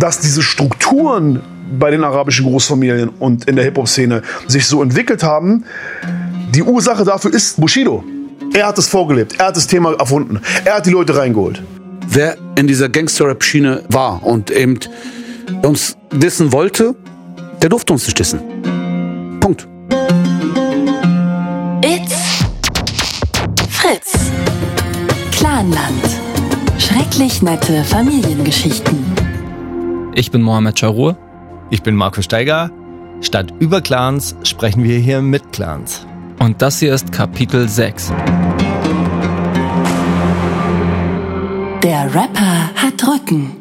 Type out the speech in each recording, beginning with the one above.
dass diese Strukturen bei den arabischen Großfamilien und in der Hip-Hop-Szene sich so entwickelt haben, die Ursache dafür ist Bushido. Er hat es vorgelebt, er hat das Thema erfunden, er hat die Leute reingeholt. Wer in dieser Gangster-Rap-Schiene war und eben uns dissen wollte, der durfte uns nicht dissen. Punkt. It's Fritz. Clanland. Schrecklich nette Familiengeschichten. Ich bin Mohamed Charur. Ich bin Marco Steiger. Statt über Clans sprechen wir hier mit Clans. Und das hier ist Kapitel 6. Der Rapper hat Rücken.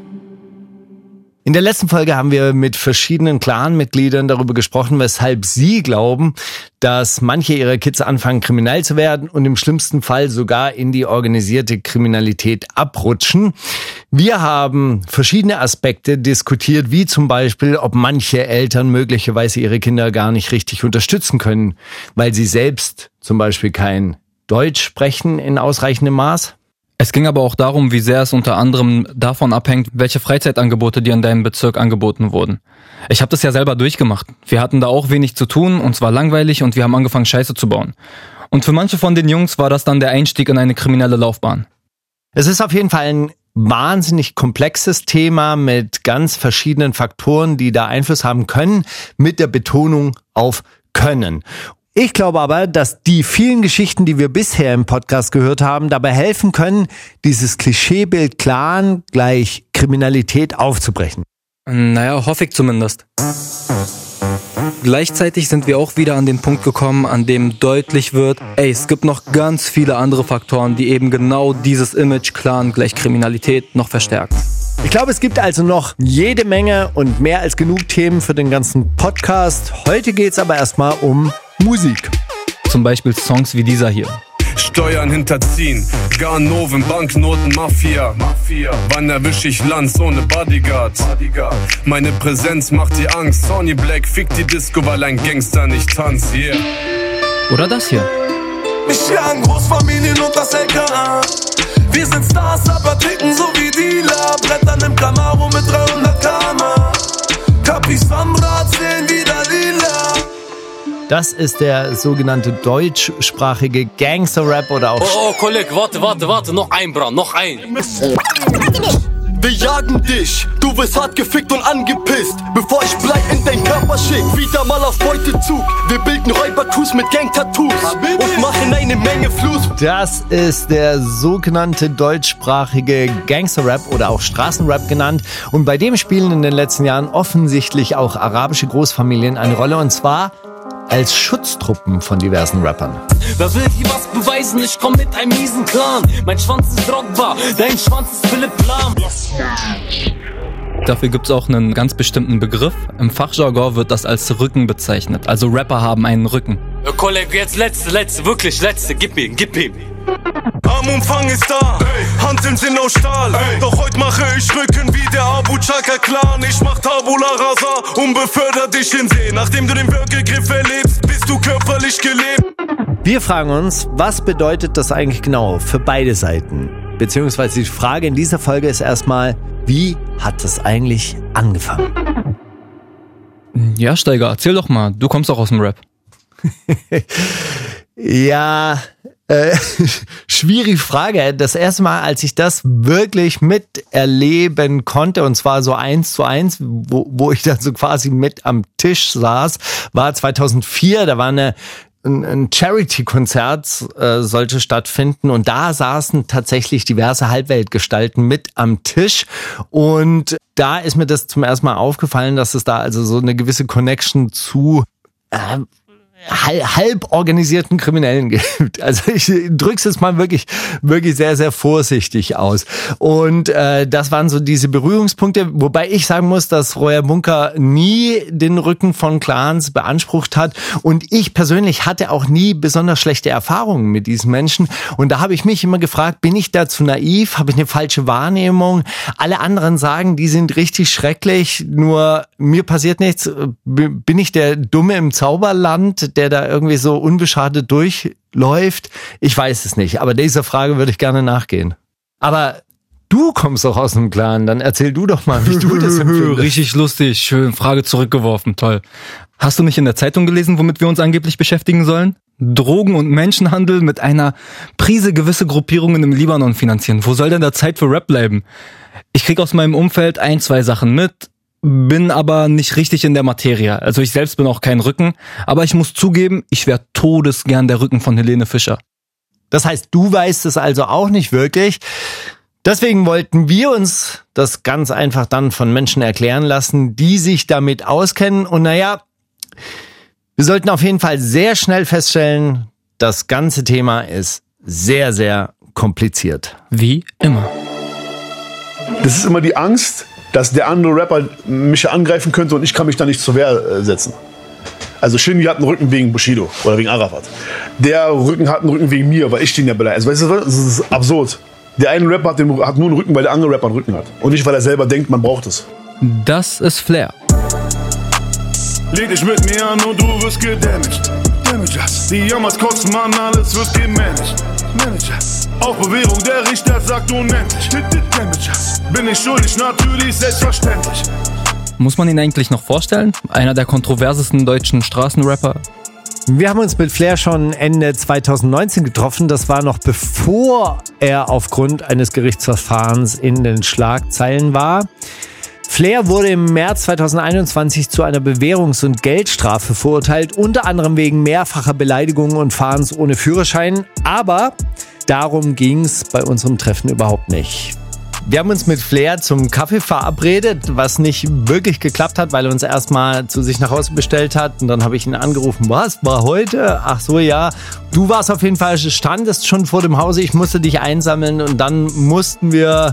In der letzten Folge haben wir mit verschiedenen Clanmitgliedern darüber gesprochen, weshalb sie glauben, dass manche ihrer Kids anfangen kriminell zu werden und im schlimmsten Fall sogar in die organisierte Kriminalität abrutschen. Wir haben verschiedene Aspekte diskutiert, wie zum Beispiel, ob manche Eltern möglicherweise ihre Kinder gar nicht richtig unterstützen können, weil sie selbst zum Beispiel kein Deutsch sprechen in ausreichendem Maß. Es ging aber auch darum, wie sehr es unter anderem davon abhängt, welche Freizeitangebote dir in deinem Bezirk angeboten wurden. Ich habe das ja selber durchgemacht. Wir hatten da auch wenig zu tun, und zwar langweilig und wir haben angefangen Scheiße zu bauen. Und für manche von den Jungs war das dann der Einstieg in eine kriminelle Laufbahn. Es ist auf jeden Fall ein wahnsinnig komplexes Thema mit ganz verschiedenen Faktoren, die da Einfluss haben können, mit der Betonung auf können. Ich glaube aber, dass die vielen Geschichten, die wir bisher im Podcast gehört haben, dabei helfen können, dieses Klischeebild Clan gleich Kriminalität aufzubrechen. Naja, hoffe ich zumindest. Gleichzeitig sind wir auch wieder an den Punkt gekommen, an dem deutlich wird, ey, es gibt noch ganz viele andere Faktoren, die eben genau dieses Image Clan gleich Kriminalität noch verstärken. Ich glaube, es gibt also noch jede Menge und mehr als genug Themen für den ganzen Podcast. Heute geht es aber erstmal um Musik. Zum Beispiel Songs wie dieser hier. Steuern hinterziehen, Ganoven, Banknoten, Mafia. Mafia. Wann erwisch ich Lanz ohne Bodyguard? Bodyguard? Meine Präsenz macht dir Angst. Sony Black fickt die Disco, weil ein Gangster nicht tanzt. Yeah. Oder das hier. Mich jagen Großfamilien und das LKA. Wir sind Stars, aber ticken so wie Dealer. Brettern im Camaro mit 300 km. Capis am Rad sehen wieder lila. Das ist der sogenannte deutschsprachige Gangster-Rap oder auch... Oh, oh, Kollege, warte, warte, warte, noch ein, Bra, noch ein. Wir jagen dich, du wirst hart gefickt und angepisst. Bevor ich bleib in dein Körper schick, wieder mal auf Beutezug. Wir bilden Räubercrews mit Gang-Tattoos und machen eine Menge Fluss. Das ist der sogenannte deutschsprachige Gangster-Rap oder auch Straßenrap genannt. Und bei dem spielen in den letzten Jahren offensichtlich auch arabische Großfamilien eine Rolle. Und zwar als Schutztruppen von diversen Rappern. Wer will hier was beweisen? Ich komm mit einem miesen Clan. Mein Schwanz ist Drogba, dein Schwanz ist Philipp Lahm. Dafür gibt's auch einen ganz bestimmten Begriff. Im Fachjargon wird das als Rücken bezeichnet. Also Rapper haben einen Rücken. Kollege, jetzt letzte, letzte, wirklich letzte. Gib ihm, gib ihm. Armumfang ist da, Hanteln sind aus Stahl. Doch heute mache ich Rücken wie der Abu Chaka Clan. Ich mach Tabula Rasa und beförder dich in See. Nachdem du den Würgegriff erlebst, bist du körperlich gelebt. Wir fragen uns, was bedeutet das eigentlich genau für beide Seiten? Beziehungsweise die Frage in dieser Folge ist erstmal, wie hat das eigentlich angefangen? Ja, Steiger, erzähl doch mal. Du kommst auch aus dem Rap. Ja, äh, schwierige Frage. Das erste Mal, als ich das wirklich miterleben konnte, und zwar so eins zu eins, wo, wo ich dann so quasi mit am Tisch saß, war 2004. Da war eine ein, Charity-Konzert äh, sollte stattfinden und da saßen tatsächlich diverse Halbweltgestalten mit am Tisch und da ist mir das zum ersten Mal aufgefallen, dass es da also so eine gewisse Connection zu äh, halb, organisierten Kriminellen gibt. Also ich drück's jetzt mal wirklich, wirklich sehr, sehr vorsichtig aus. Und äh, das waren so diese Berührungspunkte, wobei ich sagen muss, dass Royer Bunker nie den Rücken von Clans beansprucht hat. Und ich persönlich hatte auch nie besonders schlechte Erfahrungen mit diesen Menschen. Und da habe ich mich immer gefragt, bin ich da zu naiv? Habe ich eine falsche Wahrnehmung? Alle anderen sagen, die sind richtig schrecklich, nur mir passiert nichts. Bin ich der Dumme im Zauberland, der da irgendwie so unbeschadet durchläuft? Ich weiß es nicht, aber dieser Frage würde ich gerne nachgehen. Aber Du kommst doch aus dem Clan, dann erzähl du doch mal, wie du das empfindest. Richtig lustig, schön, Frage zurückgeworfen, toll. Hast du nicht in der Zeitung gelesen, womit wir uns angeblich beschäftigen sollen? Drogen- und Menschenhandel mit einer Prise gewisse Gruppierungen im Libanon finanzieren. Wo soll denn da Zeit für Rap bleiben? Ich krieg aus meinem Umfeld ein, zwei Sachen mit, bin aber nicht richtig in der Materie. Also ich selbst bin auch kein Rücken, aber ich muss zugeben, ich wäre todesgern der Rücken von Helene Fischer. Das heißt, du weißt es also auch nicht wirklich. Deswegen wollten wir uns das ganz einfach dann von Menschen erklären lassen, die sich damit auskennen. Und naja, wir sollten auf jeden Fall sehr schnell feststellen, das ganze Thema ist sehr, sehr kompliziert. Wie immer. Das ist immer die Angst, dass der andere Rapper mich angreifen könnte und ich kann mich da nicht zur Wehr äh, setzen. Also Shindy hat einen Rücken wegen Bushido oder wegen Arafat. Der Rücken hat einen Rücken wegen mir, weil ich den ja beleidigt. Also, weißt du, was? das ist absurd. Der eine Rapper hat, den, hat nur einen Rücken, weil der andere Rapper einen Rücken hat. Und nicht, weil er selber denkt, man braucht es. Das ist Flair. Leg dich mit mir an und du wirst gedamaged. Damage us. Die Jammers kotzen, Mann, alles wird gemanagt. Manager. Auf Bewährung, der Richter sagt unendlich. Us. Bin ich schuldig, natürlich, selbstverständlich. Muss man ihn eigentlich noch vorstellen? Einer der kontroversesten deutschen Straßenrapper. Wir haben uns mit Flair schon Ende 2019 getroffen. Das war noch bevor er aufgrund eines Gerichtsverfahrens in den Schlagzeilen war. Flair wurde im März 2021 zu einer Bewährungs- und Geldstrafe verurteilt, unter anderem wegen mehrfacher Beleidigungen und Fahrens ohne Führerschein. Aber darum ging es bei unserem Treffen überhaupt nicht. Wir haben uns mit Flair zum Kaffee verabredet, was nicht wirklich geklappt hat, weil er uns erstmal zu sich nach Hause bestellt hat. Und dann habe ich ihn angerufen, was, war heute? Ach so, ja. Du warst auf jeden Fall, standest schon vor dem Hause, ich musste dich einsammeln und dann mussten wir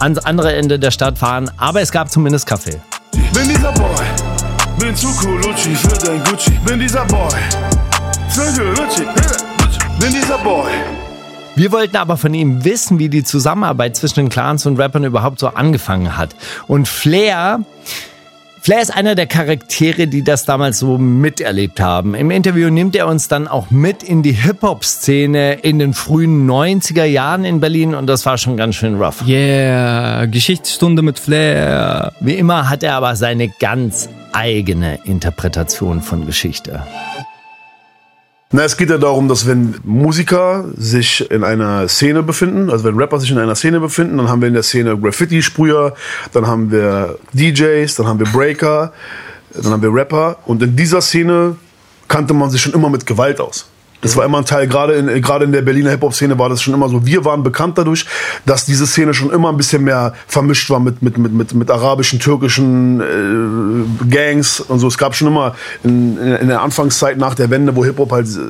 ans andere Ende der Stadt fahren. Aber es gab zumindest Kaffee. Bin dieser Boy. Bin zu cool, Lucci für dein Gucci. Bin dieser Boy. Für Lucci. Bin dieser Boy. Wir wollten aber von ihm wissen, wie die Zusammenarbeit zwischen den Clans und Rappern überhaupt so angefangen hat. Und Flair, Flair ist einer der Charaktere, die das damals so miterlebt haben. Im Interview nimmt er uns dann auch mit in die Hip-Hop-Szene in den frühen 90er Jahren in Berlin und das war schon ganz schön rough. Yeah, Geschichtsstunde mit Flair. Wie immer hat er aber seine ganz eigene Interpretation von Geschichte. Na, es geht ja darum, dass wenn Musiker sich in einer Szene befinden, also wenn Rapper sich in einer Szene befinden, dann haben wir in der Szene Graffiti-Sprüher, dann haben wir DJs, dann haben wir Breaker, dann haben wir Rapper und in dieser Szene kannte man sich schon immer mit Gewalt aus. Das war immer ein Teil, gerade in, gerade in der Berliner Hip-Hop-Szene war das schon immer so. Wir waren bekannt dadurch, dass diese Szene schon immer ein bisschen mehr vermischt war mit, mit, mit, mit, mit arabischen, türkischen äh, Gangs und so. Es gab schon immer in, in der Anfangszeit nach der Wende, wo Hip-Hop halt äh,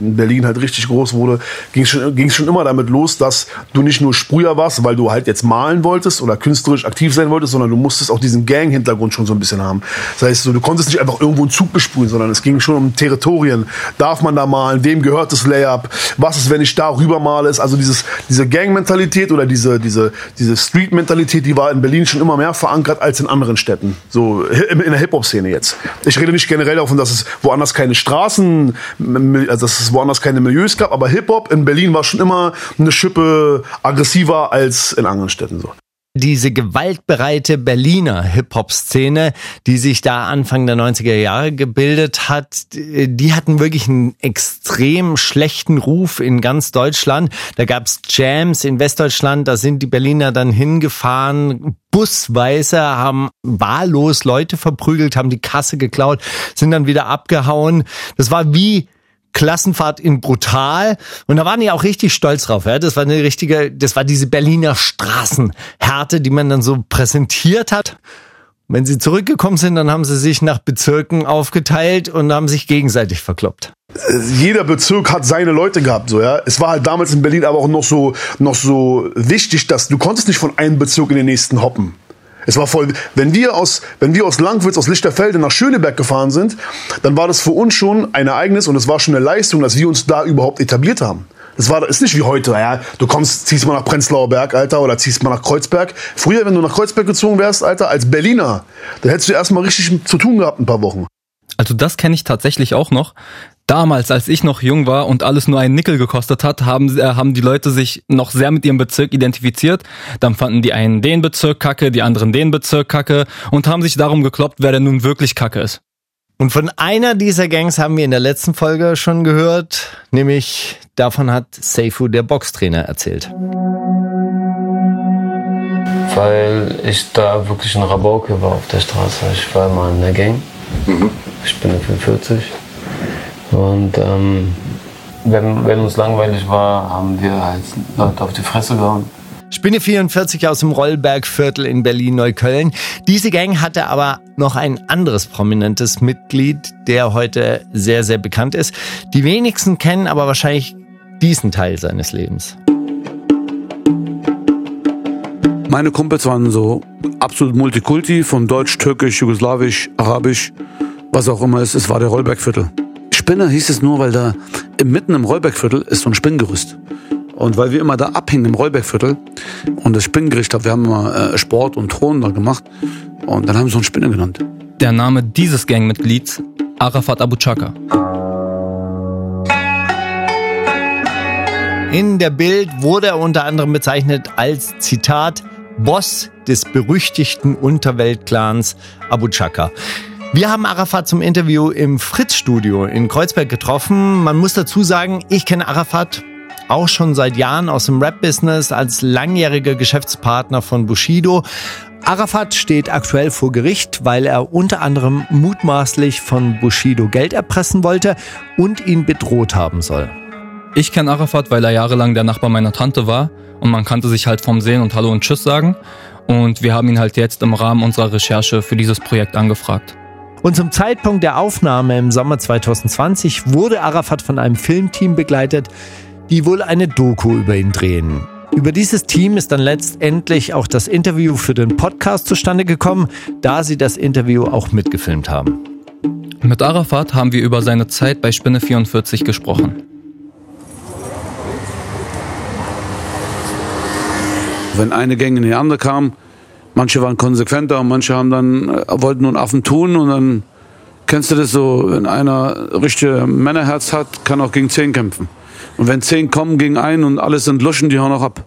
in Berlin halt richtig groß wurde, ging es schon, schon immer damit los, dass du nicht nur Sprüher warst, weil du halt jetzt malen wolltest oder künstlerisch aktiv sein wolltest, sondern du musstest auch diesen Gang-Hintergrund schon so ein bisschen haben. Das heißt, du konntest nicht einfach irgendwo einen Zug besprühen, sondern es ging schon um Territorien. Darf man da malen? Wem gehört das Layup? Was ist, wenn ich da rüber male? Also dieses, diese Gang-Mentalität oder diese, diese, diese Street-Mentalität, die war in Berlin schon immer mehr verankert als in anderen Städten. So in der Hip-Hop-Szene jetzt. Ich rede nicht generell davon, dass es woanders keine Straßen, also dass es woanders keine Milieus gab, aber Hip-Hop in Berlin war schon immer eine Schippe aggressiver als in anderen Städten so diese gewaltbereite Berliner Hip-Hop-Szene, die sich da Anfang der 90er Jahre gebildet hat, die hatten wirklich einen extrem schlechten Ruf in ganz Deutschland. Da gab's Jams in Westdeutschland, da sind die Berliner dann hingefahren, busweise, haben wahllos Leute verprügelt, haben die Kasse geklaut, sind dann wieder abgehauen. Das war wie Klassenfahrt in Brutal. Und da waren die auch richtig stolz drauf. Ja? Das war eine richtige, das war diese Berliner Straßenhärte, die man dann so präsentiert hat. Wenn sie zurückgekommen sind, dann haben sie sich nach Bezirken aufgeteilt und haben sich gegenseitig verkloppt. Jeder Bezirk hat seine Leute gehabt, so ja. Es war halt damals in Berlin aber auch noch so, noch so wichtig, dass du konntest nicht von einem Bezirk in den nächsten hoppen. Es war voll, wenn wir aus, wenn wir aus Langwitz, aus Lichterfelde nach Schöneberg gefahren sind, dann war das für uns schon ein Ereignis und es war schon eine Leistung, dass wir uns da überhaupt etabliert haben. Das war, ist nicht wie heute, ja. Du kommst, ziehst mal nach Prenzlauer Berg, Alter, oder ziehst mal nach Kreuzberg. Früher, wenn du nach Kreuzberg gezogen wärst, Alter, als Berliner, dann hättest du erstmal richtig zu tun gehabt, ein paar Wochen. Also das kenne ich tatsächlich auch noch Damals, als ich noch jung war und alles nur einen Nickel gekostet hat, haben, äh, haben die Leute sich noch sehr mit ihrem Bezirk identifiziert. Dann fanden die einen den Bezirk kacke, die anderen den Bezirk kacke und haben sich darum gekloppt, wer denn nun wirklich kacke ist. Und von einer dieser Gangs haben wir in der letzten Folge schon gehört, nämlich davon hat Seifu, der Boxtrainer, erzählt. Weil ich da wirklich ein Rabauke war auf der Straße. Ich war immer in der Gang. Ich bin 45. Und ähm, wenn, wenn uns langweilig war, haben wir halt Leute auf die Fresse gehauen. Spinne 44 aus dem Rollbergviertel in Berlin-Neukölln. Diese Gang hatte aber noch ein anderes prominentes Mitglied, der heute sehr, sehr bekannt ist. Die wenigsten kennen aber wahrscheinlich diesen Teil seines Lebens. Meine Kumpels waren so absolut Multikulti, von Deutsch, Türkisch, Jugoslawisch, Arabisch, was auch immer es ist. Es war der Rollbergviertel. Spinner hieß es nur, weil da mitten im Rollbergviertel ist so ein Spinngerüst. Und weil wir immer da abhingen im Rollbergviertel und das Spinngericht, wir haben immer äh, Sport und Thron da gemacht und dann haben sie so einen Spinner genannt. Der Name dieses Gangmitglieds, Arafat Abu Chaka. In der Bild wurde er unter anderem bezeichnet als Zitat Boss des berüchtigten Unterweltclans Abu Chaka. Wir haben Arafat zum Interview im Fritz-Studio in Kreuzberg getroffen. Man muss dazu sagen, ich kenne Arafat auch schon seit Jahren aus dem Rap-Business als langjähriger Geschäftspartner von Bushido. Arafat steht aktuell vor Gericht, weil er unter anderem mutmaßlich von Bushido Geld erpressen wollte und ihn bedroht haben soll. Ich kenne Arafat, weil er jahrelang der Nachbar meiner Tante war und man kannte sich halt vom Sehen und Hallo und Tschüss sagen. Und wir haben ihn halt jetzt im Rahmen unserer Recherche für dieses Projekt angefragt. Und zum Zeitpunkt der Aufnahme im Sommer 2020 wurde Arafat von einem Filmteam begleitet, die wohl eine Doku über ihn drehen. Über dieses Team ist dann letztendlich auch das Interview für den Podcast zustande gekommen, da sie das Interview auch mitgefilmt haben. Mit Arafat haben wir über seine Zeit bei Spinne 44 gesprochen. Wenn eine Gang in die andere kam, manche waren konsequenter und manche haben dann, äh, wollten nun Affen tun und dann kennst du das so, wenn einer richtige Männerherz hat, kann auch gegen zehn kämpfen. Und wenn zehn kommen gegen einen und alles sind Luschen, die hauen auch ab.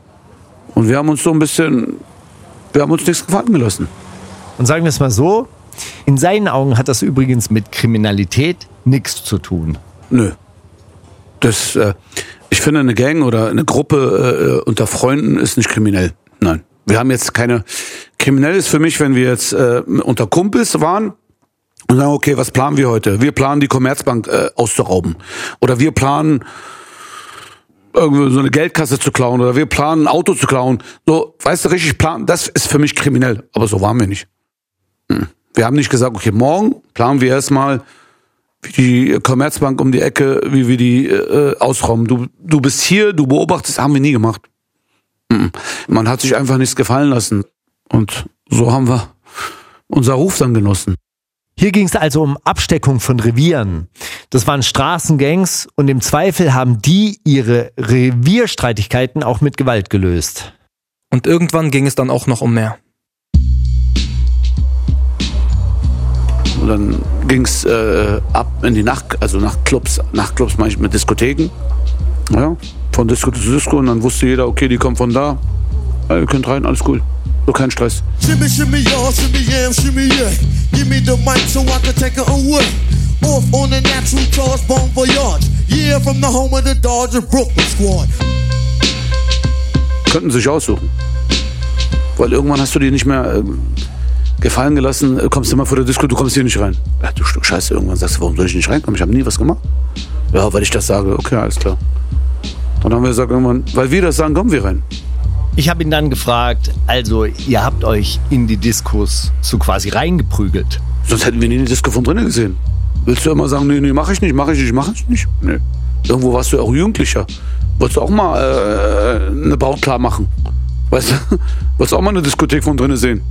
Und wir haben uns so ein bisschen, wir haben uns nichts gefallen gelassen. Und sagen wir es mal so, in seinen Augen hat das übrigens mit Kriminalität nichts zu tun. Nö. Das, äh, ich finde, eine Gang oder eine Gruppe äh, unter Freunden ist nicht kriminell. Nein. Wir haben jetzt keine. Kriminell ist für mich, wenn wir jetzt äh, unter Kumpels waren und sagen, okay, was planen wir heute? Wir planen die Commerzbank äh, auszurauben. Oder wir planen irgendwie so eine Geldkasse zu klauen oder wir planen ein Auto zu klauen. So, weißt du, richtig planen, das ist für mich kriminell. Aber so waren wir nicht. Hm. Wir haben nicht gesagt, okay, morgen planen wir erstmal die Commerzbank um die Ecke, wie wir die äh, ausrauben. Du, du bist hier, du beobachtest, haben wir nie gemacht. Hm. Man hat sich einfach nichts gefallen lassen. Und so haben wir unser Ruf dann genossen. Hier ging es also um Absteckung von Revieren. Das waren Straßengangs und im Zweifel haben die ihre Revierstreitigkeiten auch mit Gewalt gelöst. Und irgendwann ging es dann auch noch um mehr. Und dann ging's äh, ab in die Nacht, also Nachtclubs, Nachtclubs manchmal mit Diskotheken. Ja, von Disco zu Disco und dann wusste jeder, okay, die kommen von da. Ja, ihr könnt rein, alles cool. So kein Stress. Shimmy, shimmy, y'all, shimmy, yam, shimmy, yeah. Give me the mic so I can take it away. Off on the natural charge, bon voyage. Yeah, from the home of the Dodger Brooklyn Squad. Könnten sich aussuchen. Weil irgendwann hast du dir nicht mehr äh, gefallen gelassen, äh, kommst immer vor der Disco, du kommst hier nicht rein. Ja, du Stück Scheiße, irgendwann sagst du, warum soll ich nicht reinkommen? Ich habe nie was gemacht. Ja, weil ich das sage, okay, alles klar. Dann haben wir gesagt irgendwann, weil wir das sagen, kommen wir rein. Ich habe ihn dann gefragt, also ihr habt euch in die Diskos so quasi reingeprügelt. Sonst hätten wir nie eine Disco von drinnen gesehen. Willst du immer sagen, nee, nee, mach ich nicht, mach ich nicht, mach ich nicht? Nee. Irgendwo warst du ja auch Jugendlicher. Wolltest du auch mal äh, eine Braut klar machen? Weißt du? Wolltest du auch mal eine Diskothek von drinnen sehen?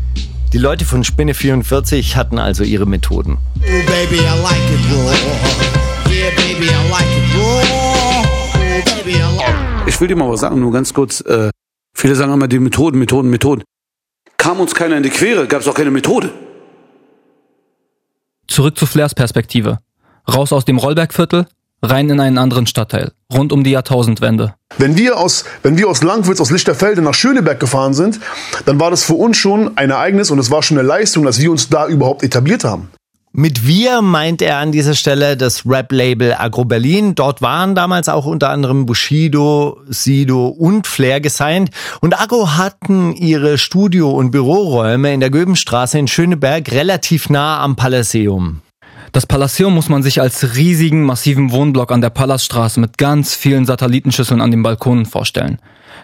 Die Leute von Spinne 44 hatten also ihre Methoden. Oh, baby, I like it raw. Yeah, baby, I like it raw. Oh, baby, I like it. Ich will dir mal was sagen, nur ganz kurz. Äh, viele sagen immer die Methoden, Methoden, Methoden. Kam uns keiner in die Quere, gab es auch keine Methode. Zurück zu Flairs Perspektive. Raus aus dem Rollbergviertel, rein in einen anderen Stadtteil, rund um die Jahrtausendwende. Wenn wir aus, wenn wir aus Langwitz, aus Lichterfelde nach Schöneberg gefahren sind, dann war das für uns schon ein Ereignis und es war schon eine Leistung, dass wir uns da überhaupt etabliert haben. Mit wir meint er an dieser Stelle das Rap-Label Agro Berlin. Dort waren damals auch unter anderem Bushido, Sido und Flair gesigned. Und Agro hatten ihre Studio- und Büroräume in der Göbenstraße in Schöneberg relativ nah am Palaceum. Das Palaceum muss man sich als riesigen, massiven Wohnblock an der Palaststraße mit ganz vielen Satellitenschüsseln an den Balkonen vorstellen.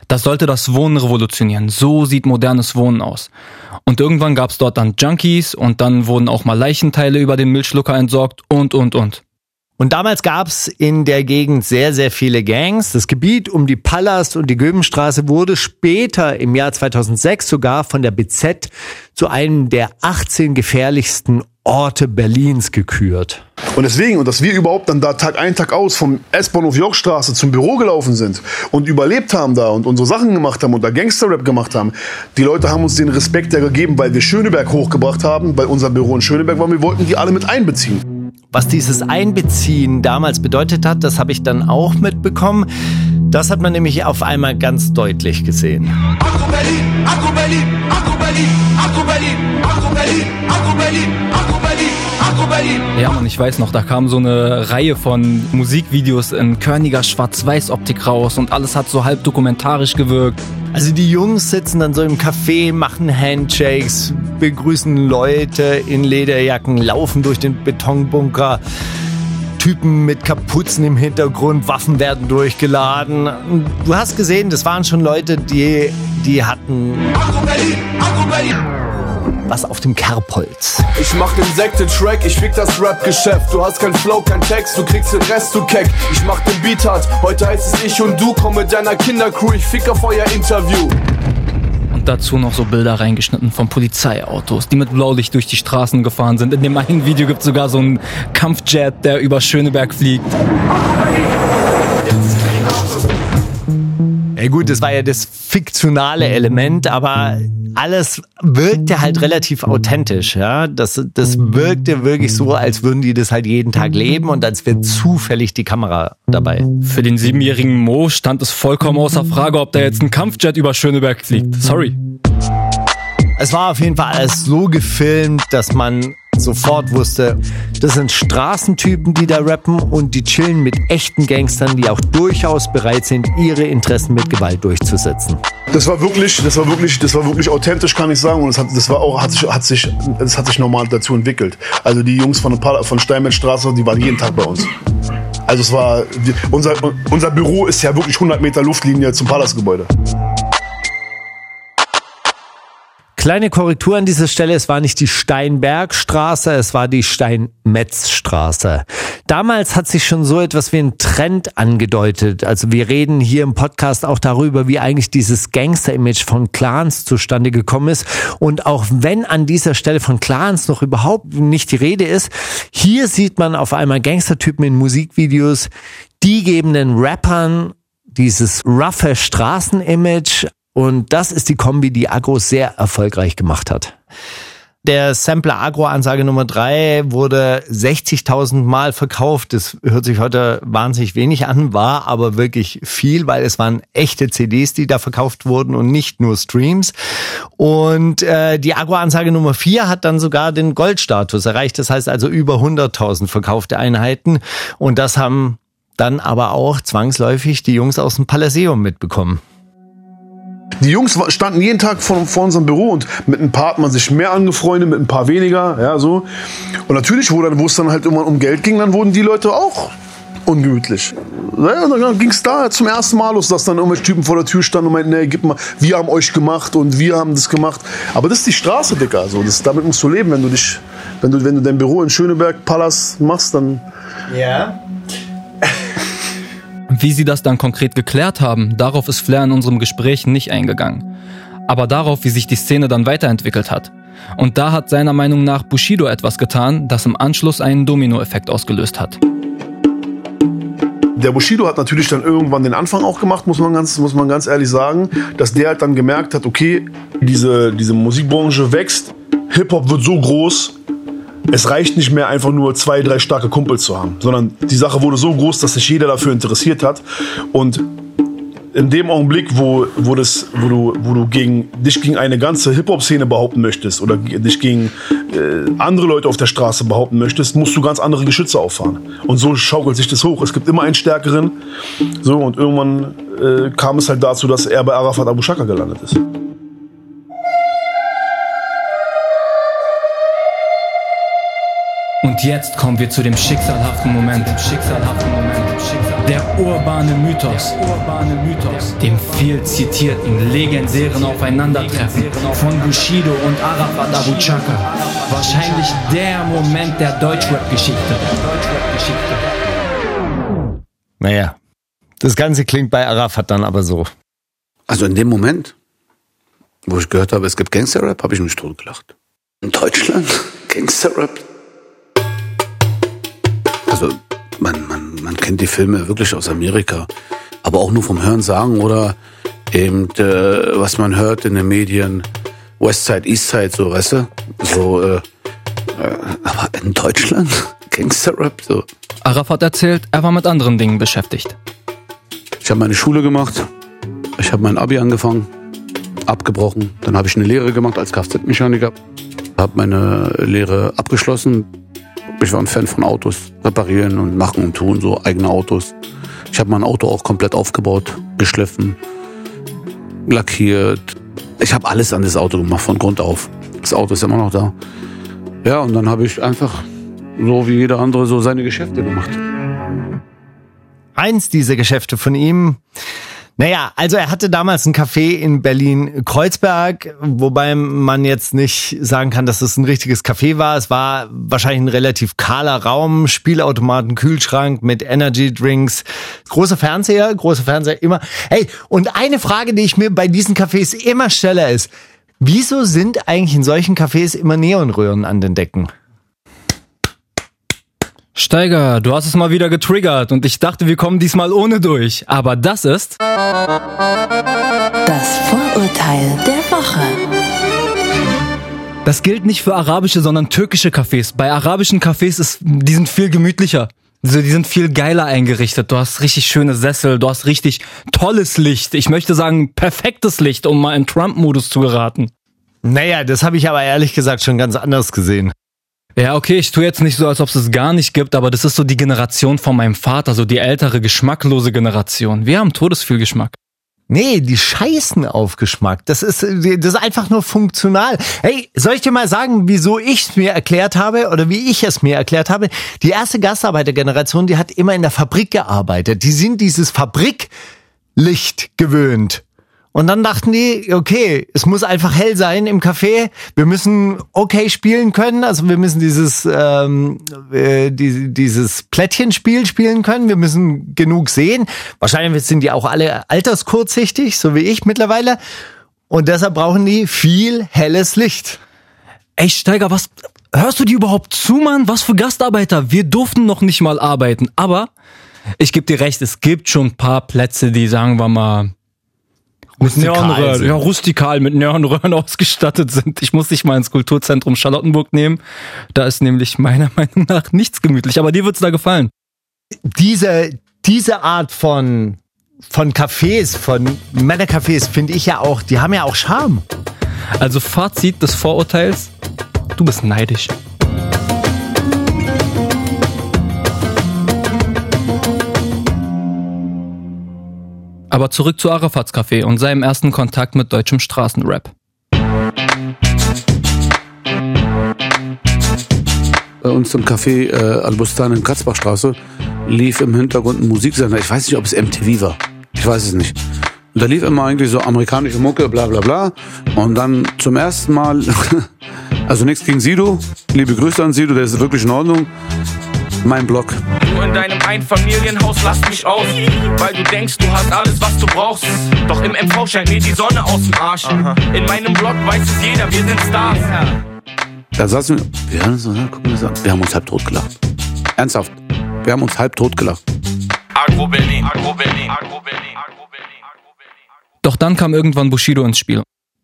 Das sollte das Wohnen revolutionieren. So sieht modernes Wohnen aus. Und irgendwann gab es dort dann Junkies und dann wurden auch mal Leichenteile über den Milchschlucker entsorgt und, und, und. Und damals gab's in der Gegend sehr, sehr viele Gangs. Das Gebiet um die Palast und die Göbenstraße wurde später im Jahr 2006 sogar von der BZ zu einem der 18 gefährlichsten Orte Berlins gekürt. Und deswegen, und dass wir überhaupt dann da Tag ein, Tag aus vom S-Bahnhof Yorkstraße zum Büro gelaufen sind und überlebt haben da und unsere Sachen gemacht haben und da Gangster-Rap gemacht haben, die Leute haben uns den Respekt ja gegeben, weil wir Schöneberg hochgebracht haben, weil unser Büro in Schöneberg war, wir wollten die alle mit einbeziehen. Was dieses Einbeziehen damals bedeutet hat, das habe ich dann auch mitbekommen. Das hat man nämlich auf einmal ganz deutlich gesehen. Ja, und ich weiß noch, da kam so eine Reihe von Musikvideos in körniger Schwarz-Weiß-Optik raus und alles hat so halb dokumentarisch gewirkt. Also die Jungs sitzen dann so im Café, machen Handshakes, begrüßen Leute in Lederjacken, laufen durch den Betonbunker. Typen mit Kapuzen im Hintergrund, Waffen werden durchgeladen. Du hast gesehen, das waren schon Leute, die, die hatten was auf dem Kerbholz. Ich mach den Sekte-Track, ich fick das Rap-Geschäft. Du hast kein Flow, kein Text, du kriegst den Rest, du keck. Ich mach den Beat hart, heute heißt es ich und du. Komm mit deiner Kindercrew, ich fick auf euer Interview. Dazu noch so Bilder reingeschnitten von Polizeiautos, die mit Blaulicht durch die Straßen gefahren sind. In dem einen Video gibt es sogar so einen Kampfjet, der über Schöneberg fliegt. Ja gut, das war ja das fiktionale Element, aber alles wirkte halt relativ authentisch, ja. Das, das wirkte wirklich so, als würden die das halt jeden Tag leben und als wäre zufällig die Kamera dabei. Für den siebenjährigen Mo stand es vollkommen außer Frage, ob da jetzt ein Kampfjet über Schöneberg fliegt. Sorry. Es war auf jeden Fall alles so gefilmt, dass man sofort wusste, das sind Straßentypen, die da rappen und die chillen mit echten Gangstern, die auch durchaus bereit sind, ihre Interessen mit Gewalt durchzusetzen. Das war wirklich, das war wirklich, das war wirklich authentisch, kann ich sagen. Und es hat, das war auch, hat sich, hat sich, das hat sich normal dazu entwickelt. Also die Jungs von, von Steinmetzstraße, die waren jeden Tag bei uns. Also es war, unser, unser Büro ist ja wirklich 100 Meter Luftlinie zum Palastgebäude. Kleine Korrektur an dieser Stelle, es war nicht die Steinbergstraße, es war die Steinmetzstraße. Damals hat sich schon so etwas wie ein Trend angedeutet. Also wir reden hier im Podcast auch darüber, wie eigentlich dieses Gangster-Image von Clans zustande gekommen ist. Und auch wenn an dieser Stelle von Clans noch überhaupt nicht die Rede ist, hier sieht man auf einmal Gangstertypen in Musikvideos, die geben den Rappern dieses roughe Straßenimage und das ist die Kombi, die Agro sehr erfolgreich gemacht hat. Der Sampler Agro-Ansage Nummer drei wurde 60.000 Mal verkauft. Das hört sich heute wahnsinnig wenig an, war aber wirklich viel, weil es waren echte CDs, die da verkauft wurden und nicht nur Streams. Und äh, die Agro-Ansage Nummer vier hat dann sogar den Goldstatus erreicht. Das heißt also über 100.000 verkaufte Einheiten. Und das haben dann aber auch zwangsläufig die Jungs aus dem Palaceum mitbekommen. Die Jungs standen jeden Tag vor, vor unserem Büro und mit ein paar hat man sich mehr angefreundet, mit ein paar weniger, ja, so. Und natürlich, wo, dann, wo es dann halt immer um Geld ging, dann wurden die Leute auch ungemütlich. Ja, dann ging es da zum ersten Mal los, dass dann irgendwelche Typen vor der Tür standen und meinten, nee, gib mal, wir haben euch gemacht und wir haben das gemacht. Aber das ist die Straße, Dicker. So, das, damit musst du leben, wenn du dich, wenn du, wenn du dein Büro in Schöneberg Palast machst, dann Ja. Wie sie das dann konkret geklärt haben, darauf ist Flair in unserem Gespräch nicht eingegangen. Aber darauf, wie sich die Szene dann weiterentwickelt hat. Und da hat seiner Meinung nach Bushido etwas getan, das im Anschluss einen Dominoeffekt ausgelöst hat. der Bushido hat natürlich dann irgendwann den Anfang auch gemacht, muss man ganz, muss man ganz ehrlich sagen, dass der halt dann gemerkt hat, okay, diese, diese Musikbranche wächst, Hip-Hop wird so groß, Es reicht nicht mehr einfach nur zwei, drei starke Kumpels zu haben, sondern die Sache wurde so groß, dass sich jeder dafür interessiert hat und in dem Augenblick, wo, wo, das, wo, du, wo du gegen, dich gegen eine ganze Hip-Hop-Szene behaupten möchtest oder dich gegen äh, andere Leute auf der Straße behaupten möchtest, musst du ganz andere Geschütze auffahren. Und so schaukelt sich das hoch. Es gibt immer einen Stärkeren. So, und irgendwann äh, kam es halt dazu, dass er bei Arafat Abu Shaka gelandet ist. Und jetzt kommen wir zu dem schicksalhaften Moment. Dem schicksalhaften Moment. Der urbane Mythos. Der urbane Mythos. Dem viel zitierten, legendären Aufeinandertreffen von Bushido und Arafat Abu Chaka. Wahrscheinlich der Moment der Deutschrap-Geschichte. Der Deutschrap-Geschichte. Naja, das Ganze klingt bei Arafat dann aber so. Also in dem Moment, wo ich gehört habe, es gibt Gangsterrap, habe ich mich totgelacht. In Deutschland? Gangsterrap? Also man, man, man kennt die Filme wirklich aus Amerika, aber auch nur vom Hören sagen oder eben äh, was man hört in den Medien, Westside, Eastside, so weißt du, so. Äh, äh, aber in Deutschland Gangsterrap, so. Arafat erzählt, er war mit anderen Dingen beschäftigt. Ich habe meine Schule gemacht, ich habe mein Abi angefangen, abgebrochen, dann habe ich eine Lehre gemacht als Kfz-Mechaniker, habe meine Lehre abgeschlossen. Ich war ein Fan von Autos, reparieren und machen und tun, so eigene Autos. Ich habe mein Auto auch komplett aufgebaut, geschliffen, lackiert. Ich habe alles an das Auto gemacht, von Grund auf. Das Auto ist immer noch da. Ja, und dann habe ich einfach, so wie jeder andere, so seine Geschäfte gemacht. Eins dieser Geschäfte von ihm. Naja, also er hatte damals ein Café in Berlin-Kreuzberg, wobei man jetzt nicht sagen kann, dass es ein richtiges Café war. Es war wahrscheinlich ein relativ kahler Raum, Spielautomaten, Kühlschrank mit Energy Drinks, großer Fernseher, großer Fernseher immer. Hey, und eine Frage, die ich mir bei diesen Cafés immer stelle, ist, wieso sind eigentlich in solchen Cafés immer Neonröhren an den Decken? Steiger, du hast es mal wieder getriggert und ich dachte, wir kommen diesmal ohne durch. Aber das ist Das Vorurteil der Woche. Das gilt nicht für arabische, sondern türkische Cafés. Bei arabischen Cafés ist, die sind viel gemütlicher. Also die sind viel geiler eingerichtet. Du hast richtig schöne Sessel, du hast richtig tolles Licht. Ich möchte sagen, perfektes Licht, um mal in Trump-Modus zu geraten. Naja, das habe ich aber ehrlich gesagt schon ganz anders gesehen. Ja, okay, ich tue jetzt nicht so, als ob es es gar nicht gibt, aber das ist so die Generation von meinem Vater, so die ältere, geschmacklose Generation. Wir haben todesviel Geschmack. Nee, die scheißen auf Geschmack. Das ist, das ist einfach nur funktional. Hey, soll ich dir mal sagen, wieso ich es mir erklärt habe oder wie ich es mir erklärt habe? Die erste Gastarbeitergeneration, die hat immer in der Fabrik gearbeitet. Die sind dieses Fabriklicht gewöhnt. Und dann dachten die, okay, es muss einfach hell sein im Café. Wir müssen okay spielen können. Also wir müssen dieses ähm, äh, die, dieses Plättchenspiel spielen können. Wir müssen genug sehen. Wahrscheinlich sind die auch alle alterskurzsichtig, so wie ich mittlerweile. Und deshalb brauchen die viel helles Licht. Ey, Steiger, was hörst du die überhaupt zu, Mann? Was für Gastarbeiter? Wir durften noch nicht mal arbeiten. Aber ich gebe dir recht, es gibt schon ein paar Plätze, die, sagen wir mal, mit Neonröhren, ja, rustikal mit Neonröhren ausgestattet sind. Ich muss dich mal ins Kulturzentrum Charlottenburg nehmen. Da ist nämlich meiner Meinung nach nichts gemütlich. Aber dir wird's da gefallen. Diese diese Art von von Cafés, von Männercafés finde ich ja auch, die haben ja auch Charme. Also Fazit des Vorurteils, du bist neidisch. Aber zurück zu Arafats Café und seinem ersten Kontakt mit deutschem Straßenrap. bei uns im Café äh, Albustan in Katzbachstraße lief im Hintergrund ein Musiksender. Ich weiß nicht, ob es MTV war. Ich weiß es nicht. Und da lief immer eigentlich so amerikanische Mucke, bla bla bla. Und dann zum ersten Mal, also nichts gegen Sido, liebe Grüße an Sido, der ist wirklich in Ordnung. Mein Blog. In deinem Einfamilienhaus lass mich aus, weil du denkst, du hast alles, was du brauchst. Doch im MV scheint mir die Sonne aus dem Arsch. In meinem Blog weiß es jeder, wir sind Stars. Da saßen wir, wir haben an. wir haben uns halb tot gelacht. Ernsthaft, wir haben uns halb tot gelacht. Agro Berlin, Agro Berlin, Agro Berlin, Agro Berlin. Doch dann kam irgendwann Bushido ins Spiel.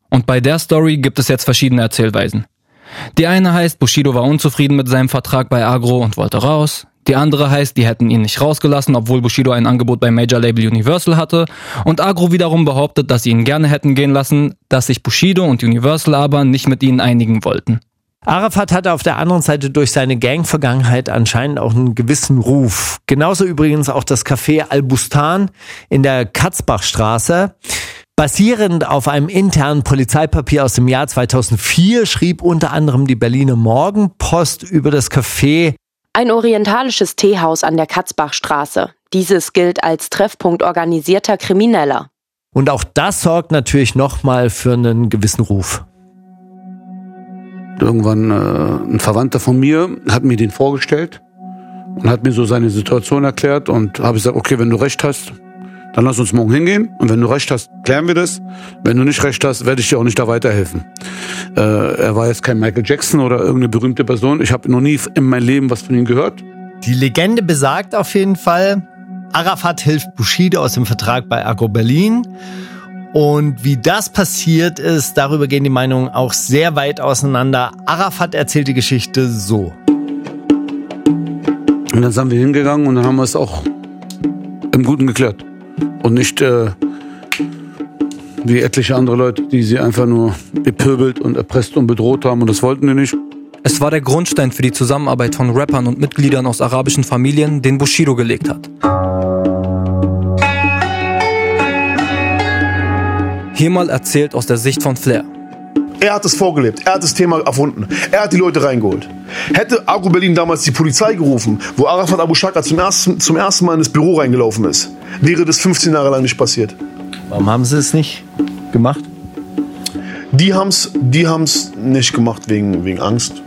Und bei der Story gibt es jetzt verschiedene Erzählweisen. Die eine heißt, Bushido war unzufrieden mit seinem Vertrag bei Agro und wollte raus. Die andere heißt, die hätten ihn nicht rausgelassen, obwohl Bushido ein Angebot bei Major Label Universal hatte. Und Agro wiederum behauptet, dass sie ihn gerne hätten gehen lassen, dass sich Bushido und Universal aber nicht mit ihnen einigen wollten. Arafat hatte auf der anderen Seite durch seine Gang-Vergangenheit anscheinend auch einen gewissen Ruf. Genauso übrigens auch das Café Al-Bustan in der Katzbachstraße. Basierend auf einem internen Polizeipapier aus dem Jahr 2004 schrieb unter anderem die Berliner Morgenpost über das Café ein orientalisches Teehaus an der Katzbachstraße. Dieses gilt als Treffpunkt organisierter Krimineller. Und auch das sorgt natürlich nochmal für einen gewissen Ruf. Irgendwann äh, ein Verwandter von mir hat mir den vorgestellt und hat mir so seine Situation erklärt und habe gesagt, okay, wenn du recht hast, dann lass uns morgen hingehen und wenn du recht hast, klären wir das. Wenn du nicht recht hast, werde ich dir auch nicht da weiterhelfen. Äh, er war jetzt kein Michael Jackson oder irgendeine berühmte Person. Ich habe noch nie in meinem Leben was von ihm gehört. Die Legende besagt auf jeden Fall, Arafat hilft Bushido aus dem Vertrag bei Agro Berlin. Und wie das passiert ist, darüber gehen die Meinungen auch sehr weit auseinander. Arafat erzählt die Geschichte so. Und dann sind wir hingegangen und dann haben wir es auch im Guten geklärt. Und nicht äh, wie etliche andere Leute, die sie einfach nur bepöbelt und erpresst und bedroht haben und das wollten die nicht. Es war der Grundstein für die Zusammenarbeit von Rappern und Mitgliedern aus arabischen Familien, den Bushido gelegt hat. Hier mal erzählt aus der Sicht von Flair. Er hat es vorgelebt, er hat das Thema erfunden, er hat die Leute reingeholt. Hätte Agro Berlin damals die Polizei gerufen, wo Arafat Abu Shaka zum ersten, zum ersten Mal in das Büro reingelaufen ist, wäre das 15 Jahre lang nicht passiert. Warum haben sie es nicht gemacht? Die haben es die haben's nicht gemacht wegen, wegen Angst.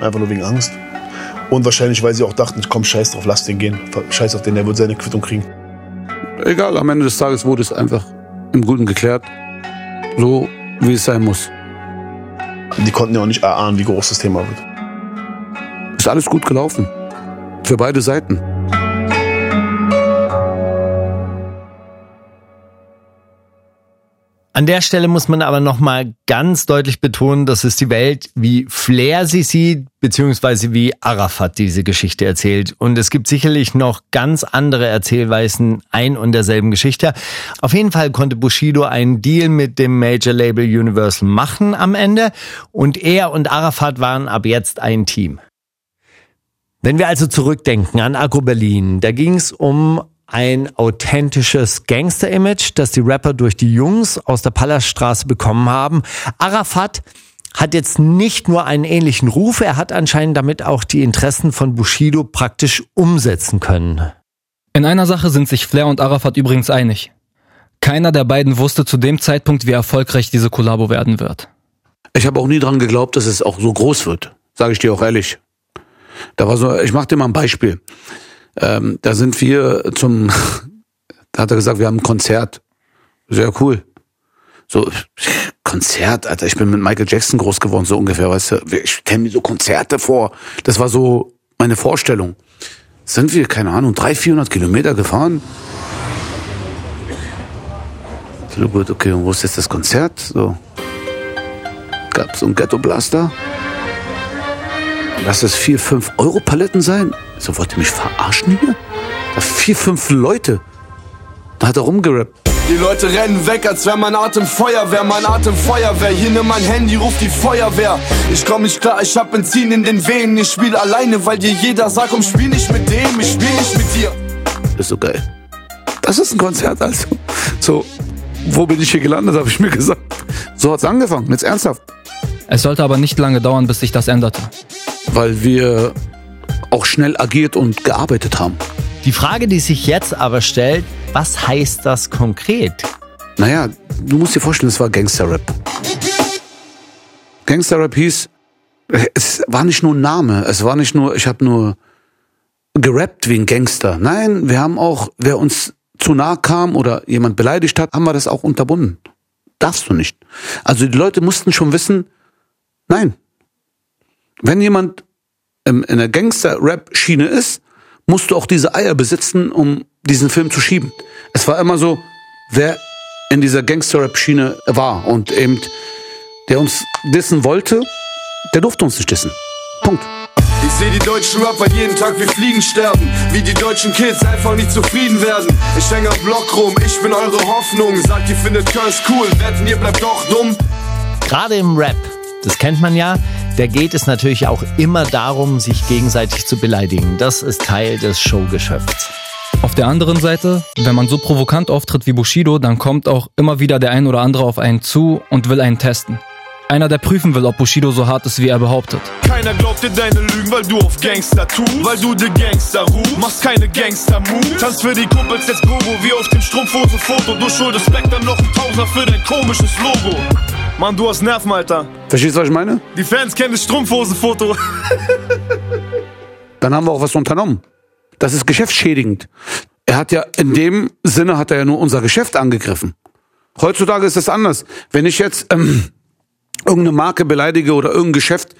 Einfach nur wegen Angst. Und wahrscheinlich, weil sie auch dachten, komm, scheiß drauf, lass den gehen. Scheiß auf den, der wird seine Quittung kriegen. Egal, am Ende des Tages wurde es einfach im Guten geklärt. So, wie es sein muss. Die konnten ja auch nicht erahnen, wie groß das Thema wird. Ist alles gut gelaufen. Für beide Seiten. An der Stelle muss man aber nochmal ganz deutlich betonen, dass es die Welt, wie Flair sie sieht, beziehungsweise wie Arafat diese Geschichte erzählt. Und es gibt sicherlich noch ganz andere Erzählweisen ein und derselben Geschichte. Auf jeden Fall konnte Bushido einen Deal mit dem Major Label Universal machen am Ende. Und er und Arafat waren ab jetzt ein Team. Wenn wir also zurückdenken an Agro Berlin, da ging es um ein authentisches Gangster-Image, das die Rapper durch die Jungs aus der Palaststraße bekommen haben. Arafat hat jetzt nicht nur einen ähnlichen Ruf, er hat anscheinend damit auch die Interessen von Bushido praktisch umsetzen können. In einer Sache sind sich Flair und Arafat übrigens einig. Keiner der beiden wusste zu dem Zeitpunkt, wie erfolgreich diese Kollabo werden wird. Ich habe auch nie dran geglaubt, dass es auch so groß wird. Sage ich dir auch ehrlich. Da war so, ich mach dir mal ein Beispiel. Ähm, da sind wir zum, da hat er gesagt, wir haben ein Konzert. Sehr cool. So, Konzert, Alter, ich bin mit Michael Jackson groß geworden, so ungefähr, weißt du. Ich kenne mir so Konzerte vor. Das war so meine Vorstellung. Sind wir, keine Ahnung, 300, 400 Kilometer gefahren? So gut, okay, und wo ist jetzt das Konzert? So. Gab so ein Ghetto-Blaster? Lass es vier, fünf Euro Paletten sein? So, wollt ihr mich verarschen hier? Da vier, fünf Leute. Da hat er rumgerappt. Die Leute rennen weg, als wäre mein Atem Feuerwehr, mein Atem Feuerwehr. Hier nimm mein Handy, ruf die Feuerwehr. Ich komm nicht klar, ich hab Benzin in den Venen. Ich spiel alleine, weil dir jeder sagt, komm, spiel nicht mit dem, ich spiel nicht mit dir. Das ist so geil. Das ist ein Konzert, also. So, wo bin ich hier gelandet, habe ich mir gesagt. So hat's angefangen, jetzt ernsthaft. Es sollte aber nicht lange dauern, bis sich das änderte. Weil wir auch schnell agiert und gearbeitet haben. Die Frage, die sich jetzt aber stellt, was heißt das konkret? Naja, du musst dir vorstellen, es war Gangster-Rap. Gangster-Rap hieß, es war nicht nur ein Name, es war nicht nur, ich habe nur gerappt wie ein Gangster. Nein, wir haben auch, wer uns zu nah kam oder jemand beleidigt hat, haben wir das auch unterbunden. Darfst du nicht. Also die Leute mussten schon wissen, nein. Wenn jemand in der Gangster-Rap-Schiene ist, musst du auch diese Eier besitzen, um diesen Film zu schieben. Es war immer so, wer in dieser Gangster-Rap-Schiene war und eben der uns dissen wollte, der durfte uns nicht dissen. Punkt. Ich seh die deutschen Rapper jeden Tag wie Fliegen sterben. Wie die deutschen Kids einfach nicht zufrieden werden. Ich häng am Block rum, ich bin eure Hoffnung. Sagt, ihr findet Curse cool, wetten, ihr bleibt doch dumm. Gerade im Rap, das kennt man ja, da geht es natürlich auch immer darum, sich gegenseitig zu beleidigen. Das ist Teil des Showgeschäfts. Auf der anderen Seite, wenn man so provokant auftritt wie Bushido, dann kommt auch immer wieder der ein oder andere auf einen zu und will einen testen. Einer, der prüfen will, ob Bushido so hart ist, wie er behauptet. Keiner glaubt dir deine Lügen, weil du auf Gangster tust. Weil du der Gangster rufst, machst keine Gangster-Moves. Tanzt für die Kumpels jetzt Gogo wie auf dem Strumpfhose-Foto. Du schuldest Spectre noch ein Tausender für dein komisches Logo. Mann, du hast Nerven, Alter. Verstehst du, was ich meine? Die Fans kennen das Strumpfhose-Foto. Dann haben wir auch was unternommen. Das ist geschäftsschädigend. Er hat ja, in dem Sinne hat er ja nur unser Geschäft angegriffen. Heutzutage ist es anders. Wenn ich jetzt ähm, irgendeine Marke beleidige oder irgendein Geschäft,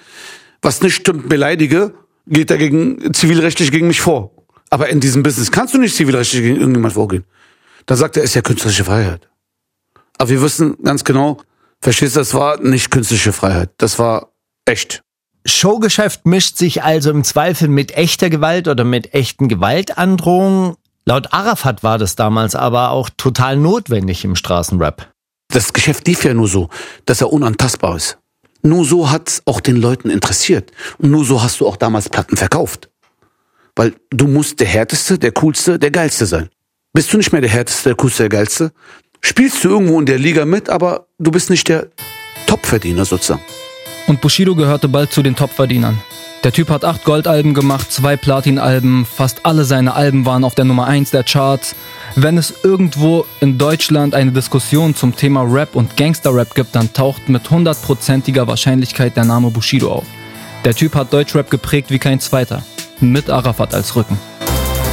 was nicht stimmt, beleidige, geht er gegen, zivilrechtlich gegen mich vor. Aber in diesem Business kannst du nicht zivilrechtlich gegen irgendjemand vorgehen. Da sagt er, ist ja künstlerische Freiheit. Aber wir wissen ganz genau, verstehst du, das war nicht künstliche Freiheit. Das war echt. Showgeschäft mischt sich also im Zweifel mit echter Gewalt oder mit echten Gewaltandrohungen. Laut Arafat war das damals aber auch total notwendig im Straßenrap. Das Geschäft lief ja nur so, dass er unantastbar ist. Nur so hat's auch den Leuten interessiert. Und nur so hast du auch damals Platten verkauft. Weil du musst der Härteste, der Coolste, der Geilste sein. Bist du nicht mehr der Härteste, der Coolste, der Geilste, spielst du irgendwo in der Liga mit, aber du bist nicht der Topverdiener sozusagen. Und Bushido gehörte bald zu den Topverdienern. Der Typ hat acht Goldalben gemacht, zwei Platinalben, fast alle seine Alben waren auf der Nummer eins der Charts. Wenn es irgendwo in Deutschland eine Diskussion zum Thema Rap und Gangster-Rap gibt, dann taucht mit hundertprozentiger Wahrscheinlichkeit der Name Bushido auf. Der Typ hat Deutschrap geprägt wie kein zweiter. Mit Arafat als Rücken.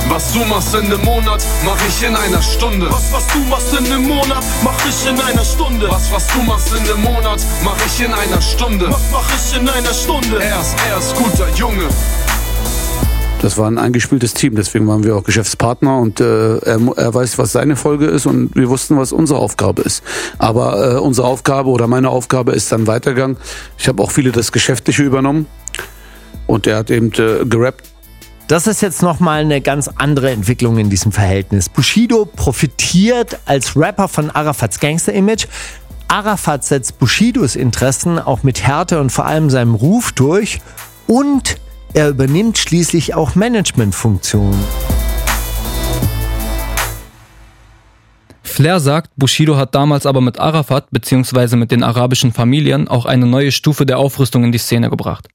Was du machst in einem Monat, mach ich in einer Stunde. Was, was du machst in einem Monat, mach ich in einer Stunde. Was, was du machst in einem Monat, mach ich in einer Stunde. Was mach ich in einer Stunde? Er ist, er ist guter Junge. Das war ein eingespieltes Team, deswegen waren wir auch Geschäftspartner und äh, er, er weiß, was seine Folge ist und wir wussten, was unsere Aufgabe ist. Aber äh, unsere Aufgabe oder meine Aufgabe ist dann weitergegangen. Ich habe auch viele das Geschäftliche übernommen und er hat eben äh, gerappt. Das ist jetzt nochmal eine ganz andere Entwicklung in diesem Verhältnis. Bushido profitiert als Rapper von Arafats Gangster-Image. Arafat setzt Bushidos Interessen auch mit Härte und vor allem seinem Ruf durch und er übernimmt schließlich auch Managementfunktionen. Flair sagt, Bushido hat damals aber mit Arafat bzw. mit den arabischen Familien auch eine neue Stufe der Aufrüstung in die Szene gebracht.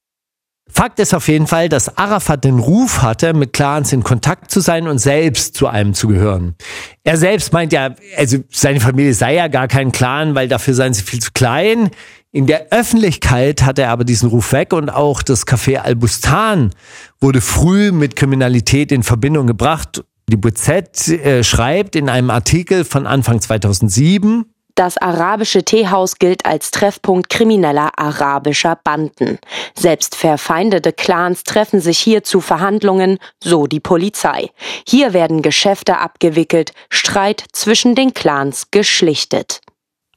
Fakt ist auf jeden Fall, dass Arafat den Ruf hatte, mit Clans in Kontakt zu sein und selbst zu einem zu gehören. Er selbst meint ja, also seine Familie sei ja gar kein Clan, weil dafür seien sie viel zu klein. In der Öffentlichkeit hat er aber diesen Ruf weg und auch das Café Al-Bustan wurde früh mit Kriminalität in Verbindung gebracht. Die BZ äh, schreibt in einem Artikel von Anfang 2007, das arabische Teehaus gilt als Treffpunkt krimineller arabischer Banden. Selbst verfeindete Clans treffen sich hier zu Verhandlungen, so die Polizei. Hier werden Geschäfte abgewickelt, Streit zwischen den Clans geschlichtet.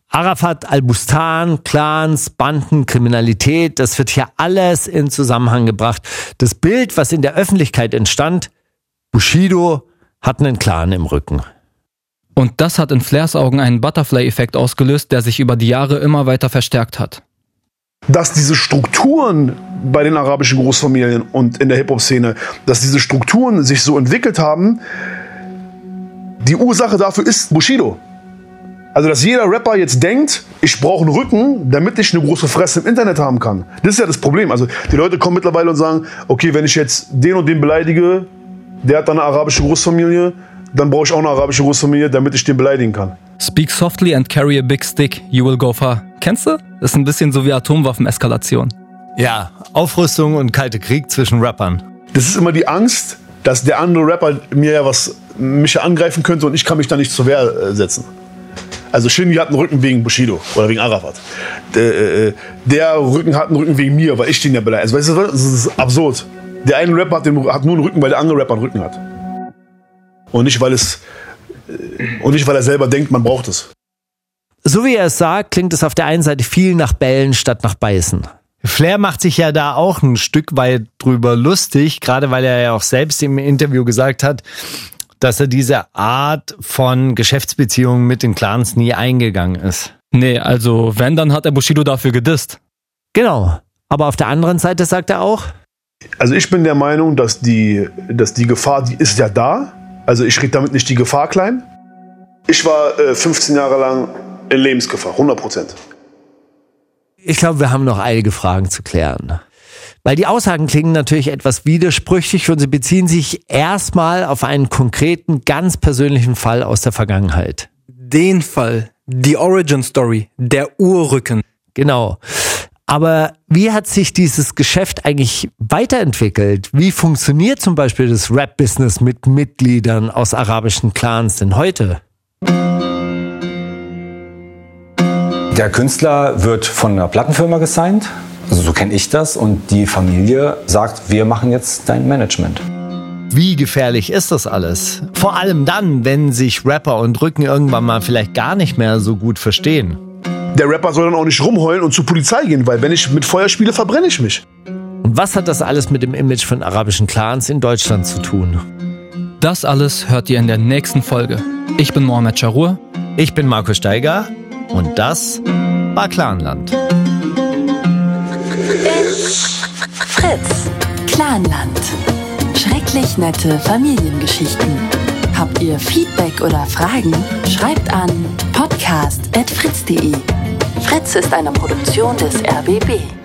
Arafat, Al-Bustan, Clans, Banden, Kriminalität, das wird hier alles in Zusammenhang gebracht. Das Bild, was in der Öffentlichkeit entstand, Bushido hat einen Clan im Rücken. Und das hat in Flairs Augen einen Butterfly-Effekt ausgelöst, der sich über die Jahre immer weiter verstärkt hat. Dass diese Strukturen bei den arabischen Großfamilien und in der Hip-Hop-Szene, dass diese Strukturen sich so entwickelt haben, die Ursache dafür ist Bushido. Also, dass jeder Rapper jetzt denkt, ich brauche einen Rücken, damit ich eine große Fresse im Internet haben kann. Das ist ja das Problem. Also, die Leute kommen mittlerweile und sagen, okay, wenn ich jetzt den und den beleidige, der hat dann eine arabische Großfamilie, dann brauche ich auch eine arabische Großfamilie, damit ich den beleidigen kann. Speak softly and carry a big stick, you will go far. Kennst du? Das ist ein bisschen so wie Atomwaffeneskalation. Ja, Aufrüstung und kalte Krieg zwischen Rappern. Das ist immer die Angst, dass der andere Rapper mir ja was mich angreifen könnte und ich kann mich da nicht zur Wehr äh, setzen. Also Shindy hat einen Rücken wegen Bushido oder wegen Arafat. Der, äh, der Rücken hat einen Rücken wegen mir, weil ich den ja beleidige. Also, weißt du, das ist absurd. Der eine Rapper hat, den, hat nur einen Rücken, weil der andere Rapper einen Rücken hat. Und nicht, weil es und nicht, weil er selber denkt, man braucht es. So wie er es sagt, klingt es auf der einen Seite viel nach Bällen statt nach Beißen. Flair macht sich ja da auch ein Stück weit drüber lustig, gerade weil er ja auch selbst im Interview gesagt hat, dass er diese Art von Geschäftsbeziehungen mit den Clans nie eingegangen ist. Nee, also wenn, dann hat er Bushido dafür gedisst. Genau. Aber auf der anderen Seite sagt er auch, Also ich bin der Meinung, dass die, dass die Gefahr, die ist ja da. Also ich rede damit nicht die Gefahr klein. Ich war äh, 15 Jahre lang in Lebensgefahr, 100 Prozent. ich glaube, wir haben noch einige Fragen zu klären. Weil die Aussagen klingen natürlich etwas widersprüchlich und sie beziehen sich erstmal auf einen konkreten, ganz persönlichen Fall aus der Vergangenheit. Den Fall, die Origin Story, der Urrücken. Genau. Aber wie hat sich dieses Geschäft eigentlich weiterentwickelt? Wie funktioniert zum Beispiel das Rap-Business mit Mitgliedern aus arabischen Clans denn heute? Der Künstler wird von einer Plattenfirma gesigned, also so kenne ich das, und die Familie sagt, wir machen jetzt dein Management. Wie gefährlich ist das alles? Vor allem dann, wenn sich Rapper und Rücken irgendwann mal vielleicht gar nicht mehr so gut verstehen. Der Rapper soll dann auch nicht rumheulen und zur Polizei gehen, weil wenn ich mit Feuer spiele, verbrenne ich mich. Und was hat das alles mit dem Image von arabischen Clans in Deutschland zu tun? Das alles hört ihr in der nächsten Folge. Ich bin Mohamed Charur. Ich bin Markus Steiger und das war Clanland. Fritz. Clanland. Schrecklich nette Familiengeschichten. Habt ihr Feedback oder Fragen? Schreibt an podcast.fritz.de. Fritz ist eine Produktion des RBB.